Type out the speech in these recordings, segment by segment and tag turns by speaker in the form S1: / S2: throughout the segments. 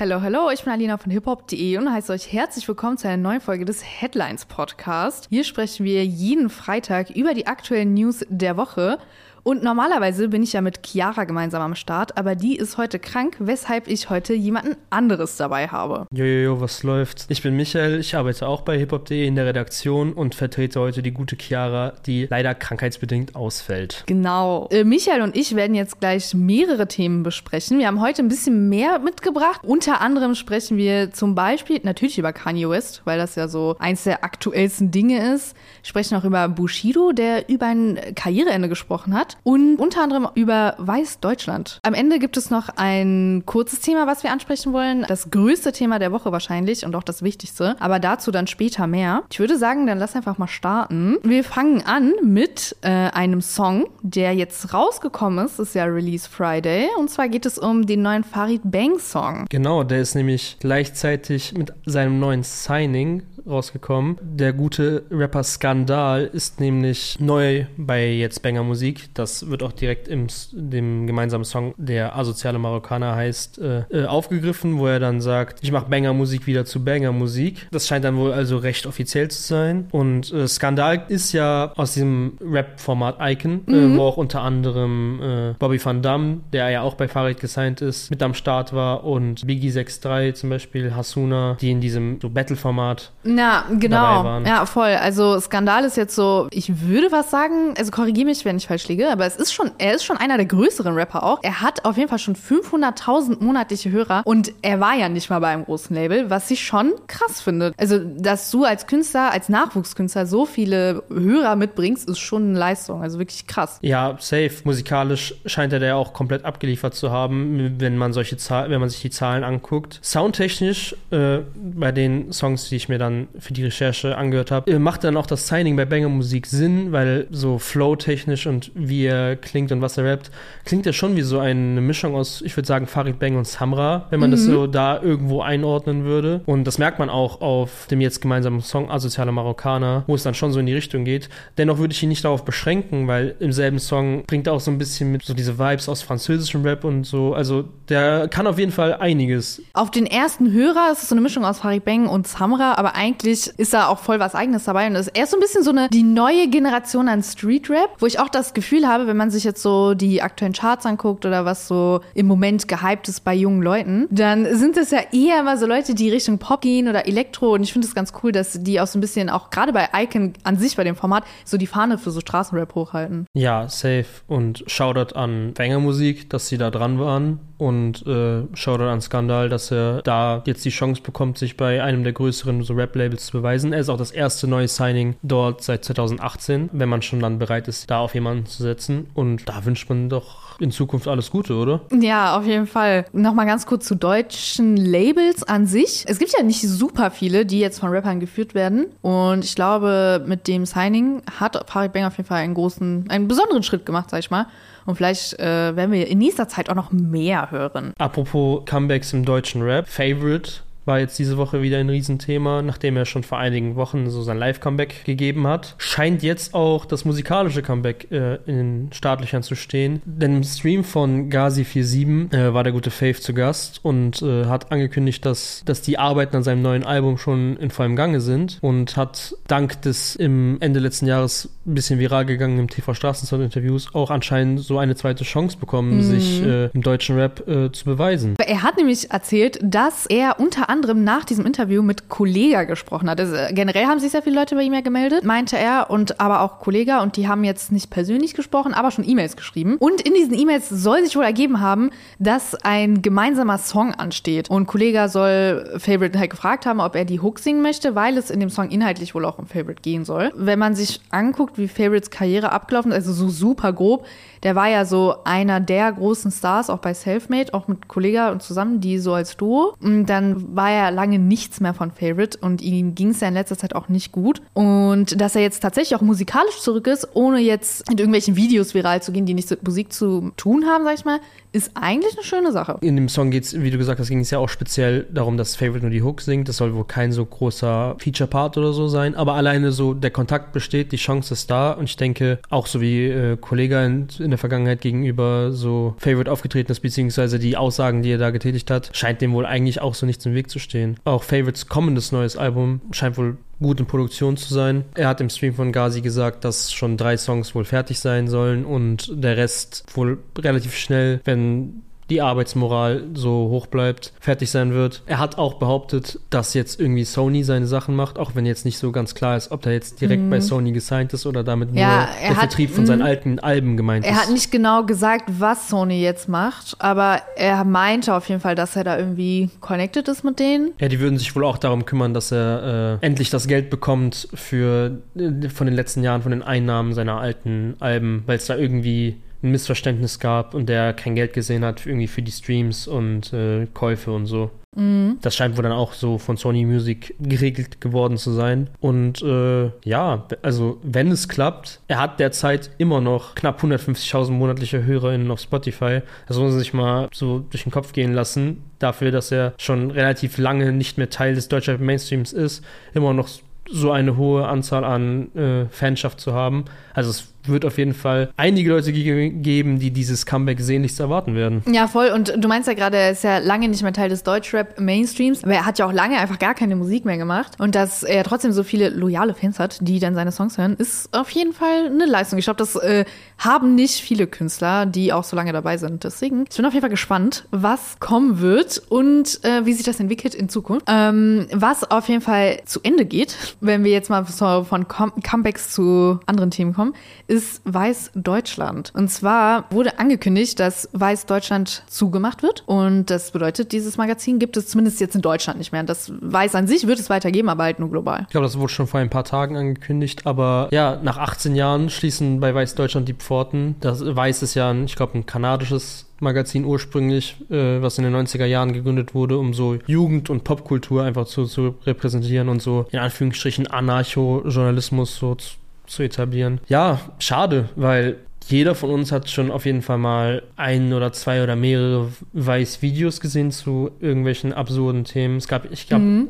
S1: Hallo, hallo, ich bin Alina von hiphop.de und heiße euch herzlich willkommen zu einer neuen Folge des Headlines Podcast. Hier sprechen wir jeden Freitag über die aktuellen News der Woche und normalerweise bin ich ja mit Chiara gemeinsam am Start, aber die ist heute krank, weshalb ich heute jemanden anderes dabei habe.
S2: Jojojo, was läuft? Ich bin Michael, ich arbeite auch bei hiphop.de in der Redaktion und vertrete heute die gute Chiara, die leider krankheitsbedingt ausfällt.
S1: Genau. Äh, Michael und ich werden jetzt gleich mehrere Themen besprechen. Wir haben heute ein bisschen mehr mitgebracht. Unter anderem sprechen wir zum Beispiel natürlich über Kanye West, weil das ja so eins der aktuellsten Dinge ist. Wir sprechen auch über Bushido, der über ein Karriereende gesprochen hat und unter anderem über Weißdeutschland. Am Ende gibt es noch ein kurzes Thema, was wir ansprechen wollen. Das größte Thema der Woche wahrscheinlich und auch das wichtigste. Aber dazu dann später mehr. Ich würde sagen, dann lass einfach mal starten. Wir fangen an mit äh, einem Song, der jetzt rausgekommen ist. Das ist ja Release Friday. Und zwar geht es um den neuen Farid Bang Song.
S2: Genau, der ist nämlich gleichzeitig mit seinem neuen Signing rausgekommen. Der gute Rapper Skandal ist nämlich neu bei jetzt Banger Musik. Das wird auch direkt im dem gemeinsamen Song, der asoziale Marokkaner heißt, äh, äh, aufgegriffen, wo er dann sagt, ich mache Banger Musik wieder zu Banger Musik. Das scheint dann wohl also recht offiziell zu sein. Und äh, Skandal ist ja aus diesem Rap-Format Icon, äh, mhm. wo auch unter anderem äh, Bobby Van Damme, der ja auch bei Farid gesigned ist, mit am Start war und Biggie 63 zum Beispiel, Hasuna, die in diesem so Battle-Format
S1: ja, genau. Ja, voll. Also Skandal ist jetzt so, ich würde was sagen, also korrigiere mich, wenn ich falsch liege, aber es ist schon, er ist schon einer der größeren Rapper auch. Er hat auf jeden Fall schon 500.000 monatliche Hörer und er war ja nicht mal bei einem großen Label, was ich schon krass finde. Also, dass du als Künstler, als Nachwuchskünstler so viele Hörer mitbringst, ist schon eine Leistung. Also wirklich krass.
S2: Ja, safe. Musikalisch scheint er da ja auch komplett abgeliefert zu haben, wenn man solche Zahlen, wenn man sich die Zahlen anguckt. Soundtechnisch äh, bei den Songs, die ich mir dann für die Recherche angehört habe, äh, macht dann auch das Signing bei Banger Musik Sinn, weil so flow-technisch und wie er klingt und was er rappt, klingt er schon wie so eine Mischung aus, ich würde sagen, Farid Bang und Samra, wenn man mhm. das so da irgendwo einordnen würde. Und das merkt man auch auf dem jetzt gemeinsamen Song Asozialer Marokkaner, wo es dann schon so in die Richtung geht. Dennoch würde ich ihn nicht darauf beschränken, weil im selben Song bringt er auch so ein bisschen mit so diese Vibes aus französischem Rap und so. Also der kann auf jeden Fall einiges.
S1: Auf den ersten Hörer ist es so eine Mischung aus Farid Bang und Samra, aber eigentlich eigentlich ist da auch voll was Eigenes dabei. Und er ist so ein bisschen so eine, die neue Generation an Street Rap, wo ich auch das Gefühl habe, wenn man sich jetzt so die aktuellen Charts anguckt oder was so im Moment gehypt ist bei jungen Leuten, dann sind es ja eher immer so Leute, die Richtung Pop gehen oder Elektro. Und ich finde es ganz cool, dass die auch so ein bisschen, auch gerade bei Icon an sich bei dem Format, so die Fahne für so Straßenrap hochhalten.
S2: Ja, safe. Und Shoutout an Musik, dass sie da dran waren und äh, Shoutout an Skandal, dass er da jetzt die Chance bekommt, sich bei einem der größeren so Rap-Labels zu beweisen. Er ist auch das erste neue Signing dort seit 2018, wenn man schon dann bereit ist, da auf jemanden zu setzen. Und da wünscht man doch in Zukunft alles Gute, oder?
S1: Ja, auf jeden Fall. Nochmal ganz kurz zu deutschen Labels an sich. Es gibt ja nicht super viele, die jetzt von Rappern geführt werden. Und ich glaube, mit dem Signing hat Farid Bang auf jeden Fall einen großen, einen besonderen Schritt gemacht, sag ich mal. Und vielleicht äh, werden wir in nächster Zeit auch noch mehr hören.
S2: Apropos Comebacks im deutschen Rap, Favorite war jetzt diese Woche wieder ein Riesenthema, nachdem er schon vor einigen Wochen so sein Live-Comeback gegeben hat. Scheint jetzt auch das musikalische Comeback äh, in den Startlöchern zu stehen. Denn im Stream von Gazi47 äh, war der gute Faith zu Gast und äh, hat angekündigt, dass, dass die Arbeiten an seinem neuen Album schon in vollem Gange sind und hat dank des im Ende letzten Jahres ein bisschen viral gegangenen TV Straßensound-Interviews auch anscheinend so eine zweite Chance bekommen, mhm. sich äh, im deutschen Rap äh, zu beweisen.
S1: Er hat nämlich erzählt, dass er unter anderem anderem nach diesem Interview mit Kollega gesprochen hat. Also generell haben sich sehr viele Leute bei ihm ja gemeldet, meinte er, und aber auch Kollega, und die haben jetzt nicht persönlich gesprochen, aber schon E-Mails geschrieben. Und in diesen E-Mails soll sich wohl ergeben haben, dass ein gemeinsamer Song ansteht. Und Kollega soll Favorite halt gefragt haben, ob er die Hook singen möchte, weil es in dem Song inhaltlich wohl auch um Favorite gehen soll. Wenn man sich anguckt, wie Favorites Karriere abgelaufen ist, also so super grob, der war ja so einer der großen Stars, auch bei Selfmade, auch mit Kollega und zusammen, die so als Duo. Und dann war war ja lange nichts mehr von Favorite und ihm ging es ja in letzter Zeit auch nicht gut. Und dass er jetzt tatsächlich auch musikalisch zurück ist, ohne jetzt in irgendwelchen Videos viral zu gehen, die nichts mit Musik zu tun haben, sag ich mal, ist eigentlich eine schöne Sache.
S2: In dem Song geht es, wie du gesagt hast, ging es ja auch speziell darum, dass Favorite nur die Hook singt. Das soll wohl kein so großer Feature-Part oder so sein. Aber alleine so der Kontakt besteht, die Chance ist da. Und ich denke, auch so wie äh, Kollege in, in, der Vergangenheit gegenüber so Favorite aufgetreten ist, beziehungsweise die Aussagen, die er da getätigt hat, scheint dem wohl eigentlich auch so nichts im Weg zu stehen. Auch Favorites kommendes neues Album scheint wohl gut in Produktion zu sein. Er hat im Stream von Gazi gesagt, dass schon drei Songs wohl fertig sein sollen und der Rest wohl relativ schnell, wenn die Arbeitsmoral so hoch bleibt, fertig sein wird. Er hat auch behauptet, dass jetzt irgendwie Sony seine Sachen macht, auch wenn jetzt nicht so ganz klar ist, ob er jetzt direkt mhm. bei Sony gesigned ist oder damit ja, nur der hat, Vertrieb von seinen mhm. alten Alben gemeint
S1: er
S2: ist.
S1: Er hat nicht genau gesagt, was Sony jetzt macht, aber er meinte auf jeden Fall, dass er da irgendwie connected ist mit denen.
S2: Ja, die würden sich wohl auch darum kümmern, dass er äh, endlich das Geld bekommt für äh, von den letzten Jahren, von den Einnahmen seiner alten Alben, weil es da irgendwie ein Missverständnis gab und der kein Geld gesehen hat für irgendwie für die Streams und äh, Käufe und so. Mhm. Das scheint wohl dann auch so von Sony Music geregelt geworden zu sein. Und äh, ja, also wenn es klappt, er hat derzeit immer noch knapp 150.000 monatliche HörerInnen auf Spotify. Das muss man sich mal so durch den Kopf gehen lassen. Dafür, dass er schon relativ lange nicht mehr Teil des deutschen Mainstreams ist, immer noch so eine hohe Anzahl an äh, Fanschaft zu haben. Also es wird auf jeden Fall einige Leute ge geben, die dieses Comeback sehnlichst erwarten werden.
S1: Ja, voll. Und du meinst ja gerade, er ist ja lange nicht mehr Teil des Deutschrap-Mainstreams, aber er hat ja auch lange einfach gar keine Musik mehr gemacht. Und dass er trotzdem so viele loyale Fans hat, die dann seine Songs hören, ist auf jeden Fall eine Leistung. Ich glaube, das äh, haben nicht viele Künstler, die auch so lange dabei sind. Deswegen, ich bin auf jeden Fall gespannt, was kommen wird und äh, wie sich das entwickelt in Zukunft. Ähm, was auf jeden Fall zu Ende geht, wenn wir jetzt mal von Com Comebacks zu anderen Themen kommen, ist Weiß Deutschland. Und zwar wurde angekündigt, dass Weiß Deutschland zugemacht wird. Und das bedeutet, dieses Magazin gibt es zumindest jetzt in Deutschland nicht mehr. Das Weiß an sich wird es weitergeben, aber halt nur global.
S2: Ich glaube, das wurde schon vor ein paar Tagen angekündigt. Aber ja, nach 18 Jahren schließen bei Weiß Deutschland die Pforten. Das Weiß ist ja, ein, ich glaube, ein kanadisches Magazin ursprünglich, äh, was in den 90er Jahren gegründet wurde, um so Jugend- und Popkultur einfach zu, zu repräsentieren und so in Anführungsstrichen Anarcho-Journalismus so zu, zu etablieren. Ja, schade, weil jeder von uns hat schon auf jeden Fall mal ein oder zwei oder mehrere Weiß-Videos gesehen zu irgendwelchen absurden Themen. Es gab, ich glaube, mhm.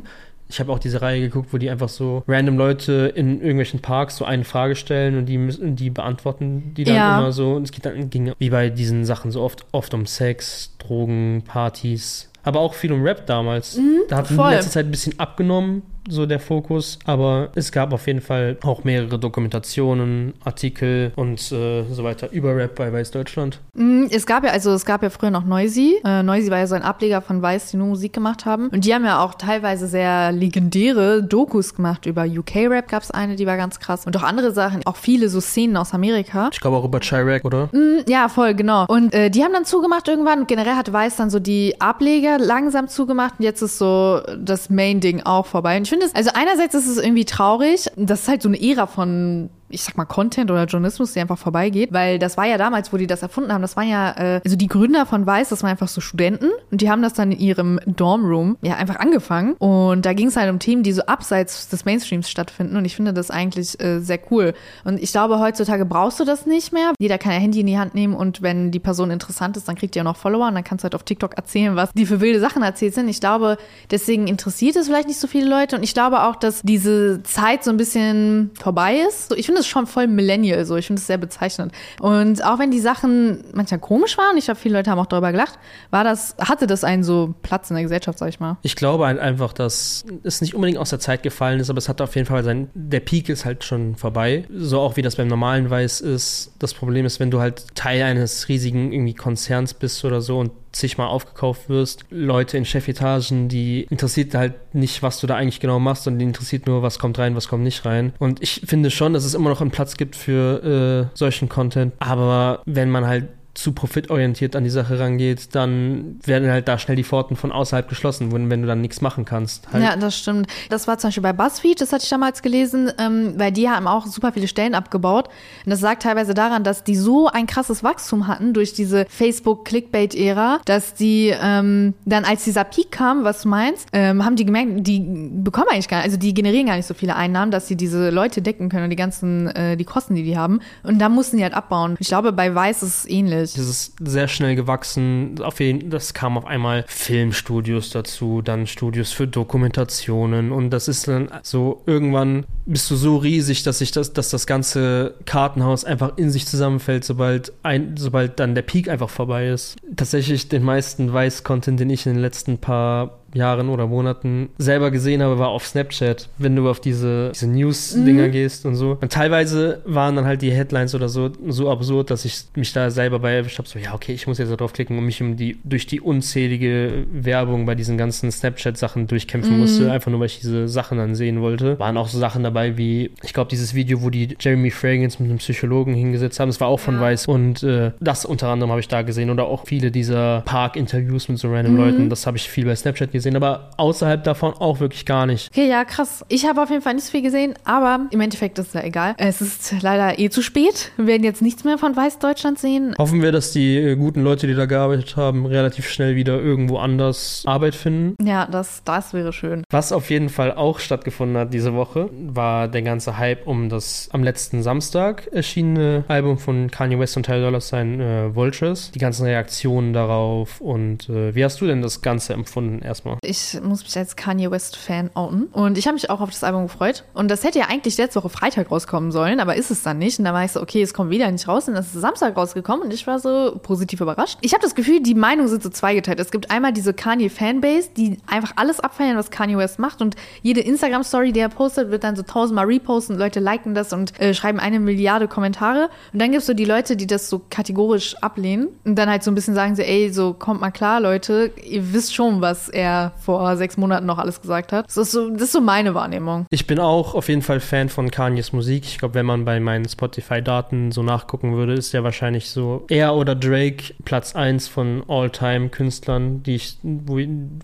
S2: ich habe auch diese Reihe geguckt, wo die einfach so random Leute in irgendwelchen Parks so eine Frage stellen und die müssen, die beantworten die dann ja. immer so. Und es geht dann ging wie bei diesen Sachen so oft, oft um Sex, Drogen, Partys, aber auch viel um Rap damals. Mhm, da hat in letzter Zeit ein bisschen abgenommen so der Fokus, aber es gab auf jeden Fall auch mehrere Dokumentationen, Artikel und äh, so weiter über Rap bei Weiß Deutschland.
S1: Mm, es gab ja, also es gab ja früher noch Noisy. Äh, Noisy war ja so ein Ableger von Weiß, die nur Musik gemacht haben. Und die haben ja auch teilweise sehr legendäre Dokus gemacht. Über UK-Rap gab es eine, die war ganz krass. Und auch andere Sachen, auch viele so Szenen aus Amerika.
S2: Ich glaube auch über Chirac, oder?
S1: Mm, ja, voll, genau. Und äh, die haben dann zugemacht irgendwann. Und generell hat Weiß dann so die Ableger langsam zugemacht. Und jetzt ist so das Main-Ding auch vorbei. Und ich finde es, also einerseits ist es irgendwie traurig. Das ist halt so eine Ära von ich sag mal, Content oder Journalismus, die einfach vorbeigeht. Weil das war ja damals, wo die das erfunden haben, das waren ja, äh, also die Gründer von Weiß, das waren einfach so Studenten und die haben das dann in ihrem Dormroom ja einfach angefangen. Und da ging es halt um Themen, die so abseits des Mainstreams stattfinden. Und ich finde das eigentlich äh, sehr cool. Und ich glaube, heutzutage brauchst du das nicht mehr. Jeder kann ja Handy in die Hand nehmen und wenn die Person interessant ist, dann kriegt ihr auch noch Follower und dann kannst du halt auf TikTok erzählen, was die für wilde Sachen erzählt sind. Ich glaube, deswegen interessiert es vielleicht nicht so viele Leute. Und ich glaube auch, dass diese Zeit so ein bisschen vorbei ist. So, ich finde finde es schon voll Millennial so. Ich finde es sehr bezeichnend. Und auch wenn die Sachen manchmal komisch waren, ich glaube, viele Leute haben auch darüber gelacht, war das, hatte das einen so Platz in der Gesellschaft, sag ich mal.
S2: Ich glaube einfach, dass es nicht unbedingt aus der Zeit gefallen ist, aber es hat auf jeden Fall sein, der Peak ist halt schon vorbei. So auch wie das beim normalen Weiß ist. Das Problem ist, wenn du halt Teil eines riesigen irgendwie Konzerns bist oder so und zigmal aufgekauft wirst. Leute in Chefetagen, die interessiert halt nicht, was du da eigentlich genau machst, sondern die interessiert nur, was kommt rein, was kommt nicht rein. Und ich finde schon, dass es immer noch einen Platz gibt für äh, solchen Content. Aber wenn man halt zu profitorientiert an die Sache rangeht, dann werden halt da schnell die Pforten von außerhalb geschlossen, wenn, du dann nichts machen kannst.
S1: Halt. Ja, das stimmt. Das war zum Beispiel bei BuzzFeed, das hatte ich damals gelesen, ähm, weil die haben auch super viele Stellen abgebaut. Und das sagt teilweise daran, dass die so ein krasses Wachstum hatten durch diese Facebook-Clickbait-Ära, dass die ähm, dann, als dieser Peak kam, was du meinst, ähm, haben die gemerkt, die bekommen eigentlich gar nicht, also die generieren gar nicht so viele Einnahmen, dass sie diese Leute decken können und die ganzen, äh, die Kosten, die die haben. Und da mussten die halt abbauen. Ich glaube, bei Weiß ist es ähnlich.
S2: Das ist sehr schnell gewachsen. Auf jeden, das kam auf einmal Filmstudios dazu, dann Studios für Dokumentationen und das ist dann so irgendwann bist du so riesig, dass sich das, dass das ganze Kartenhaus einfach in sich zusammenfällt, sobald ein, sobald dann der Peak einfach vorbei ist. Tatsächlich den meisten Weiß-Content, den ich in den letzten paar Jahren oder Monaten selber gesehen habe, war auf Snapchat, wenn du auf diese, diese News-Dinger mhm. gehst und so. Und teilweise waren dann halt die Headlines oder so so absurd, dass ich mich da selber bei erwischt habe, so, ja, okay, ich muss jetzt da draufklicken und mich um die, durch die unzählige Werbung bei diesen ganzen Snapchat-Sachen durchkämpfen mhm. musste, einfach nur, weil ich diese Sachen dann sehen wollte. Waren auch so Sachen dabei wie, ich glaube, dieses Video, wo die Jeremy Fragrance mit einem Psychologen hingesetzt haben, das war auch von ja. Weiß und äh, das unter anderem habe ich da gesehen oder auch viele dieser Park-Interviews mit so random mhm. Leuten, das habe ich viel bei Snapchat gesehen gesehen, aber außerhalb davon auch wirklich gar nicht.
S1: Okay, ja, krass. Ich habe auf jeden Fall nicht so viel gesehen, aber im Endeffekt ist es ja egal. Es ist leider eh zu spät. Wir werden jetzt nichts mehr von Weißdeutschland sehen.
S2: Hoffen wir, dass die äh, guten Leute, die da gearbeitet haben, relativ schnell wieder irgendwo anders Arbeit finden.
S1: Ja, das, das wäre schön.
S2: Was auf jeden Fall auch stattgefunden hat diese Woche, war der ganze Hype um das am letzten Samstag erschienene Album von Kanye West und Tyler Dollar Sign äh, Vultures. Die ganzen Reaktionen darauf und äh, wie hast du denn das Ganze empfunden erstmal?
S1: Ich muss mich als Kanye West-Fan outen. Und ich habe mich auch auf das Album gefreut. Und das hätte ja eigentlich letzte Woche Freitag rauskommen sollen, aber ist es dann nicht. Und da war ich so, okay, es kommt wieder nicht raus. Und das ist Samstag rausgekommen und ich war so positiv überrascht. Ich habe das Gefühl, die Meinungen sind so zweigeteilt. Es gibt einmal diese Kanye-Fanbase, die einfach alles abfeiern, was Kanye West macht. Und jede Instagram-Story, die er postet, wird dann so tausendmal reposten. Leute liken das und äh, schreiben eine Milliarde Kommentare. Und dann gibt es so die Leute, die das so kategorisch ablehnen. Und dann halt so ein bisschen sagen so, ey, so kommt mal klar, Leute, ihr wisst schon, was er vor sechs Monaten noch alles gesagt hat. Das ist so, das ist so meine Wahrnehmung.
S2: Ich bin auch auf jeden Fall Fan von Kanyes Musik. Ich glaube, wenn man bei meinen Spotify-Daten so nachgucken würde, ist der wahrscheinlich so er oder Drake Platz 1 von All-Time-Künstlern, die ich,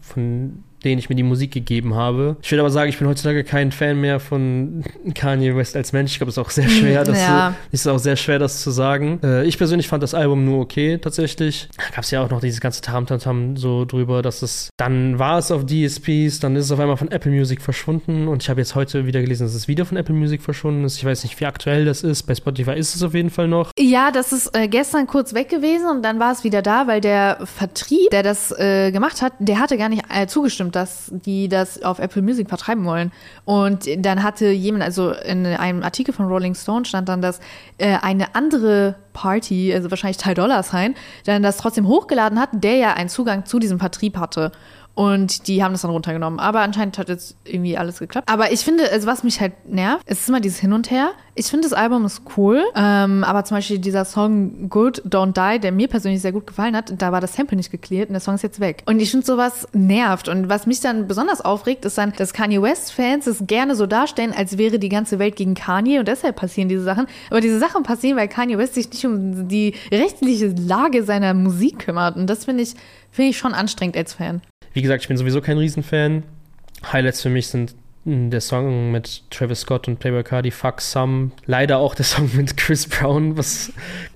S2: von denen ich mir die Musik gegeben habe. Ich würde aber sagen, ich bin heutzutage kein Fan mehr von Kanye West als Mensch. Ich glaube, es ist auch sehr schwer, das ja. zu, ist auch sehr schwer, das zu sagen. Äh, ich persönlich fand das Album nur okay, tatsächlich. Da gab es ja auch noch dieses ganze Tamtamtam so drüber, dass es dann war es auf DSPs, dann ist es auf einmal von Apple Music verschwunden und ich habe jetzt heute wieder gelesen, dass es wieder von Apple Music verschwunden ist. Ich weiß nicht, wie aktuell das ist. Bei Spotify ist es auf jeden Fall noch.
S1: Ja, das ist äh, gestern kurz weg gewesen und dann war es wieder da, weil der Vertrieb, der das äh, gemacht hat, der hatte gar nicht äh, zugestimmt dass die das auf Apple Music vertreiben wollen. Und dann hatte jemand, also in einem Artikel von Rolling Stone stand dann, dass äh, eine andere Party, also wahrscheinlich Ty Dollar Sign, dann das trotzdem hochgeladen hat, der ja einen Zugang zu diesem Vertrieb hatte. Und die haben das dann runtergenommen. Aber anscheinend hat jetzt irgendwie alles geklappt. Aber ich finde, also was mich halt nervt, es ist immer dieses Hin und Her. Ich finde, das Album ist cool. Ähm, aber zum Beispiel dieser Song Good Don't Die, der mir persönlich sehr gut gefallen hat, da war das Sample nicht geklärt und der Song ist jetzt weg. Und ich finde, sowas nervt. Und was mich dann besonders aufregt, ist dann, dass Kanye West-Fans es gerne so darstellen, als wäre die ganze Welt gegen Kanye und deshalb passieren diese Sachen. Aber diese Sachen passieren, weil Kanye West sich nicht um die rechtliche Lage seiner Musik kümmert. Und das finde ich, finde ich schon anstrengend als Fan.
S2: Wie gesagt, ich bin sowieso kein Riesenfan. Highlights für mich sind der Song mit Travis Scott und Playboy Cardi, Fuck Some. Leider auch der Song mit Chris Brown, was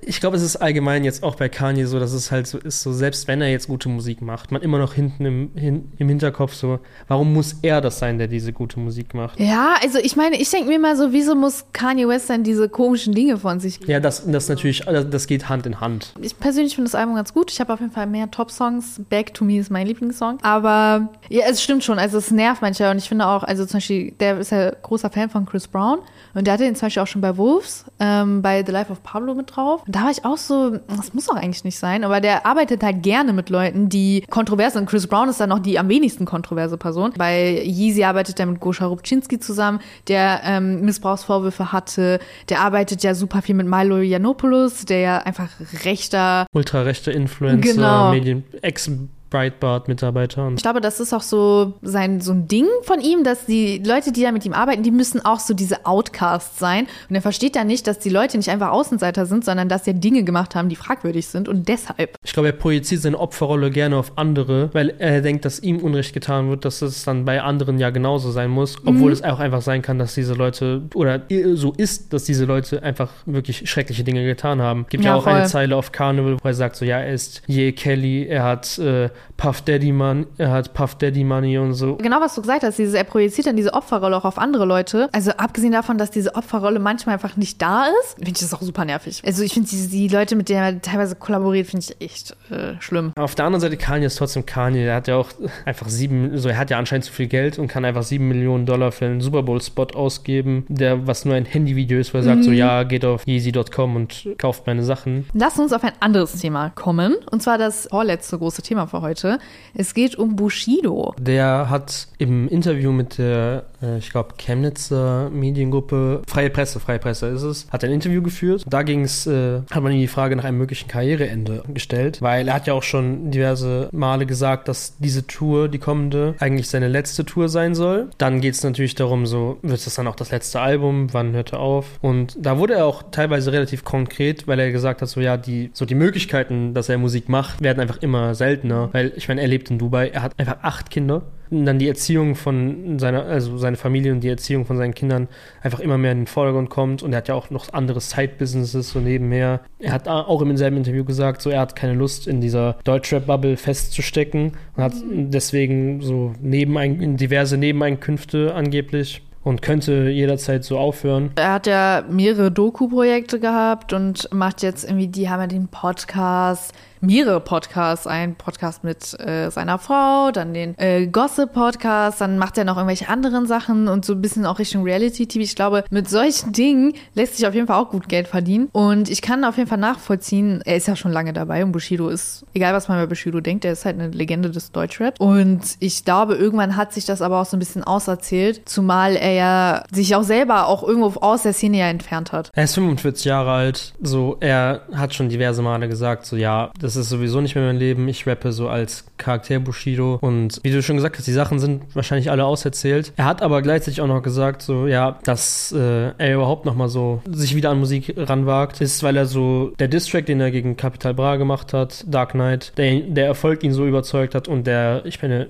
S2: ich glaube, es ist allgemein jetzt auch bei Kanye so, dass es halt so ist, so selbst wenn er jetzt gute Musik macht, man immer noch hinten im, hin, im Hinterkopf so, warum muss er das sein, der diese gute Musik macht?
S1: Ja, also ich meine, ich denke mir mal so, wieso muss Kanye West dann diese komischen Dinge von sich
S2: Ja, das, das natürlich, das geht Hand in Hand.
S1: Ich persönlich finde das Album ganz gut. Ich habe auf jeden Fall mehr Top-Songs. Back to Me ist mein Lieblingssong. Aber ja, es stimmt schon, also es nervt manchmal und ich finde auch, also zum Beispiel, der ist ja großer Fan von Chris Brown und der hatte den zum Beispiel auch schon bei Wolves, ähm, bei The Life of Pablo mit drauf. Und da war ich auch so, das muss doch eigentlich nicht sein, aber der arbeitet halt gerne mit Leuten, die kontrovers sind. Chris Brown ist dann noch die am wenigsten kontroverse Person. Bei Yeezy arbeitet er mit Goscha Rubczynski zusammen, der ähm, Missbrauchsvorwürfe hatte. Der arbeitet ja super viel mit Milo Yiannopoulos, der ja einfach rechter...
S2: Ultrarechter Influencer, genau. Medien, Ex Breitbart-Mitarbeiter.
S1: Ich glaube, das ist auch so sein so ein Ding von ihm, dass die Leute, die da mit ihm arbeiten, die müssen auch so diese Outcasts sein. Und er versteht da nicht, dass die Leute nicht einfach Außenseiter sind, sondern dass sie Dinge gemacht haben, die fragwürdig sind und deshalb.
S2: Ich glaube, er projiziert seine Opferrolle gerne auf andere, weil er denkt, dass ihm Unrecht getan wird, dass es dann bei anderen ja genauso sein muss, obwohl mhm. es auch einfach sein kann, dass diese Leute oder so ist, dass diese Leute einfach wirklich schreckliche Dinge getan haben. Gibt ja, ja auch voll. eine Zeile auf Carnival, wo er sagt so, ja, er ist Ye Kelly, er hat äh, Puff Daddy Man, er hat Puff Daddy Money und so.
S1: Genau, was du gesagt hast, dieses, er projiziert dann diese Opferrolle auch auf andere Leute. Also abgesehen davon, dass diese Opferrolle manchmal einfach nicht da ist, finde ich das auch super nervig. Also ich finde die, die, Leute, mit denen er teilweise kollaboriert, finde ich echt äh, schlimm.
S2: Auf der anderen Seite, Kanye ist trotzdem Kanye. Er hat ja auch einfach sieben, so er hat ja anscheinend zu viel Geld und kann einfach sieben Millionen Dollar für einen Super Bowl-Spot ausgeben, der was nur ein Handyvideo ist, wo er sagt so, mhm. ja, geht auf easy.com und kauft meine Sachen.
S1: Lass uns auf ein anderes Thema kommen. Und zwar das vorletzte große Thema für heute. Es geht um Bushido.
S2: Der hat im Interview mit der, ich glaube, Chemnitzer Mediengruppe, Freie Presse, Freie Presse ist es, hat ein Interview geführt. Da ging es, äh, hat man ihm die Frage nach einem möglichen Karriereende gestellt, weil er hat ja auch schon diverse Male gesagt, dass diese Tour, die kommende, eigentlich seine letzte Tour sein soll. Dann geht es natürlich darum, so, wird das dann auch das letzte Album? Wann hört er auf? Und da wurde er auch teilweise relativ konkret, weil er gesagt hat, so ja, die, so die Möglichkeiten, dass er Musik macht, werden einfach immer seltener. Weil ich meine, er lebt in Dubai, er hat einfach acht Kinder dann die Erziehung von seiner, also seine Familie und die Erziehung von seinen Kindern einfach immer mehr in den Vordergrund kommt. Und er hat ja auch noch andere Side-Businesses so nebenher. Er hat auch im selben Interview gesagt, so er hat keine Lust in dieser Deutschrap-Bubble festzustecken und hat deswegen so Nebenein diverse Nebeneinkünfte angeblich und könnte jederzeit so aufhören.
S1: Er hat ja mehrere Doku-Projekte gehabt und macht jetzt irgendwie, die haben ja den Podcast, mehrere Podcasts. Ein Podcast mit äh, seiner Frau, dann den äh, Gossip-Podcast, dann macht er noch irgendwelche anderen Sachen und so ein bisschen auch Richtung Reality-TV. Ich glaube, mit solchen Dingen lässt sich auf jeden Fall auch gut Geld verdienen. Und ich kann auf jeden Fall nachvollziehen, er ist ja schon lange dabei und Bushido ist, egal was man über Bushido denkt, er ist halt eine Legende des Deutschraps. Und ich glaube, irgendwann hat sich das aber auch so ein bisschen auserzählt, zumal er ja sich auch selber auch irgendwo aus der Szene ja entfernt hat.
S2: Er ist 45 Jahre alt, so er hat schon diverse Male gesagt, so ja, das ist sowieso nicht mehr mein Leben. Ich rappe so als Charakter Bushido. Und wie du schon gesagt hast, die Sachen sind wahrscheinlich alle auserzählt. Er hat aber gleichzeitig auch noch gesagt, so, ja, dass äh, er überhaupt nochmal so sich wieder an Musik ranwagt, ist, weil er so der Distrack, den er gegen Capital Bra gemacht hat, Dark Knight, der, der Erfolg ihn so überzeugt hat und der, ich meine,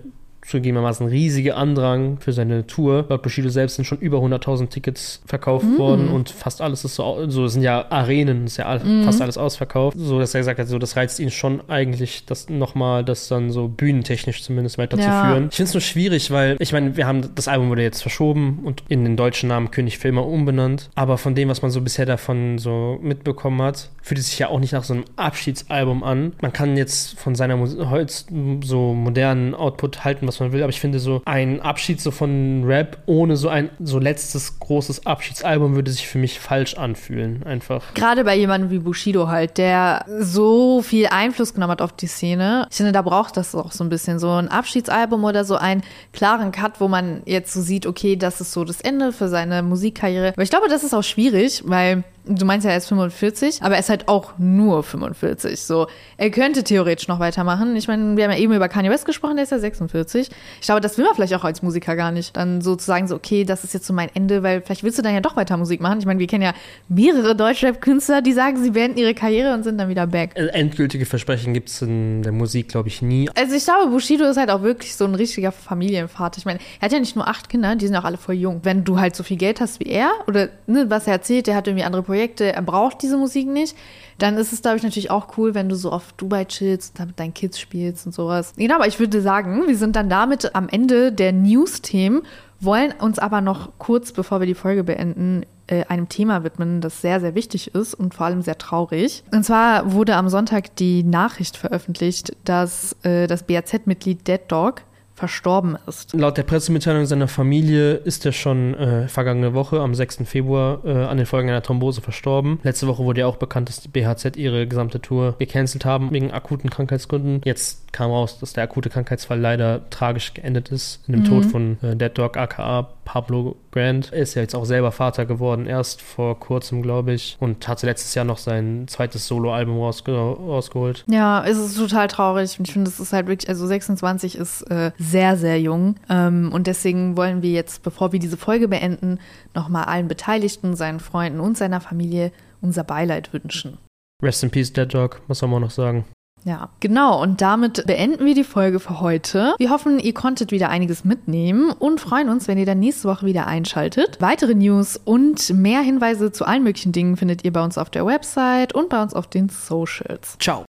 S2: zugegebenermaßen riesige Andrang für seine Tour. Laut Bushido selbst sind schon über 100.000 Tickets verkauft mm. worden und fast alles ist so, so sind ja Arenen, ist ja mm. fast alles ausverkauft. So, dass er gesagt hat, so, das reizt ihn schon eigentlich, das nochmal, das dann so bühnentechnisch zumindest weiterzuführen. Ja. Ich finde es nur schwierig, weil, ich meine, wir haben, das Album wurde jetzt verschoben und in den deutschen Namen König für immer umbenannt. Aber von dem, was man so bisher davon so mitbekommen hat, fühlt es sich ja auch nicht nach so einem Abschiedsalbum an. Man kann jetzt von seiner Holz so modernen Output halten, was man will, aber ich finde so ein Abschied so von Rap ohne so ein so letztes großes Abschiedsalbum würde sich für mich falsch anfühlen, einfach.
S1: Gerade bei jemandem wie Bushido halt, der so viel Einfluss genommen hat auf die Szene. Ich finde, da braucht das auch so ein bisschen so ein Abschiedsalbum oder so einen klaren Cut, wo man jetzt so sieht, okay, das ist so das Ende für seine Musikkarriere. Aber ich glaube, das ist auch schwierig, weil du meinst ja, er ist 45, aber er ist halt auch nur 45. So, er könnte theoretisch noch weitermachen. Ich meine, wir haben ja eben über Kanye West gesprochen, der ist ja 46. Ich glaube, das will man vielleicht auch als Musiker gar nicht. Dann so zu sagen, so, okay, das ist jetzt so mein Ende, weil vielleicht willst du dann ja doch weiter Musik machen. Ich meine, wir kennen ja mehrere Deutschrap-Künstler, die sagen, sie beenden ihre Karriere und sind dann wieder back.
S2: Äh, endgültige Versprechen gibt es in der Musik, glaube ich, nie.
S1: Also ich glaube, Bushido ist halt auch wirklich so ein richtiger Familienvater. Ich meine, er hat ja nicht nur acht Kinder, die sind auch alle voll jung. Wenn du halt so viel Geld hast wie er, oder ne, was er erzählt, der hat irgendwie andere Projekte, er braucht diese Musik nicht, dann ist es, glaube ich, natürlich auch cool, wenn du so auf Dubai chillst und mit deinen Kids spielst und sowas. Genau, aber ich würde sagen, wir sind dann damit am Ende der News-Themen, wollen uns aber noch kurz, bevor wir die Folge beenden, äh, einem Thema widmen, das sehr, sehr wichtig ist und vor allem sehr traurig. Und zwar wurde am Sonntag die Nachricht veröffentlicht, dass äh, das BAZ-Mitglied Dead Dog verstorben ist.
S2: Laut der Pressemitteilung seiner Familie ist er schon äh, vergangene Woche am 6. Februar äh, an den Folgen einer Thrombose verstorben. Letzte Woche wurde ja auch bekannt, dass die BHZ ihre gesamte Tour gecancelt haben wegen akuten Krankheitsgründen. Jetzt kam raus, dass der akute Krankheitsfall leider tragisch geendet ist in dem mhm. Tod von äh, Dead Dog aka Pablo Grant. Ist ja jetzt auch selber Vater geworden, erst vor kurzem, glaube ich, und hatte letztes Jahr noch sein zweites Soloalbum rausge rausgeholt.
S1: Ja, es ist total traurig. Ich finde, es ist halt wirklich, also 26 ist äh, sehr, sehr jung. Ähm, und deswegen wollen wir jetzt, bevor wir diese Folge beenden, nochmal allen Beteiligten, seinen Freunden und seiner Familie unser Beileid wünschen.
S2: Rest in Peace, Dead Dog, was soll man noch sagen?
S1: Ja, genau. Und damit beenden wir die Folge für heute. Wir hoffen, ihr konntet wieder einiges mitnehmen und freuen uns, wenn ihr dann nächste Woche wieder einschaltet. Weitere News und mehr Hinweise zu allen möglichen Dingen findet ihr bei uns auf der Website und bei uns auf den Socials.
S2: Ciao.